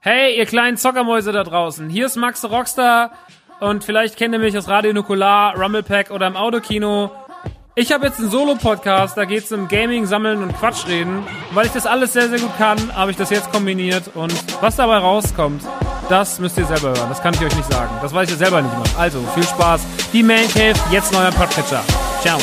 Hey, ihr kleinen Zockermäuse da draußen. Hier ist Max Rockstar und vielleicht kennt ihr mich aus Radio Nukular, Rumblepack oder im Autokino. Ich habe jetzt einen Solo-Podcast, da geht's um Gaming, Sammeln und Quatschreden. Weil ich das alles sehr, sehr gut kann, habe ich das jetzt kombiniert und was dabei rauskommt, das müsst ihr selber hören. Das kann ich euch nicht sagen. Das weiß ich selber nicht mehr. Also, viel Spaß. Die Man Cave, jetzt neuer Podcatcher. Ciao.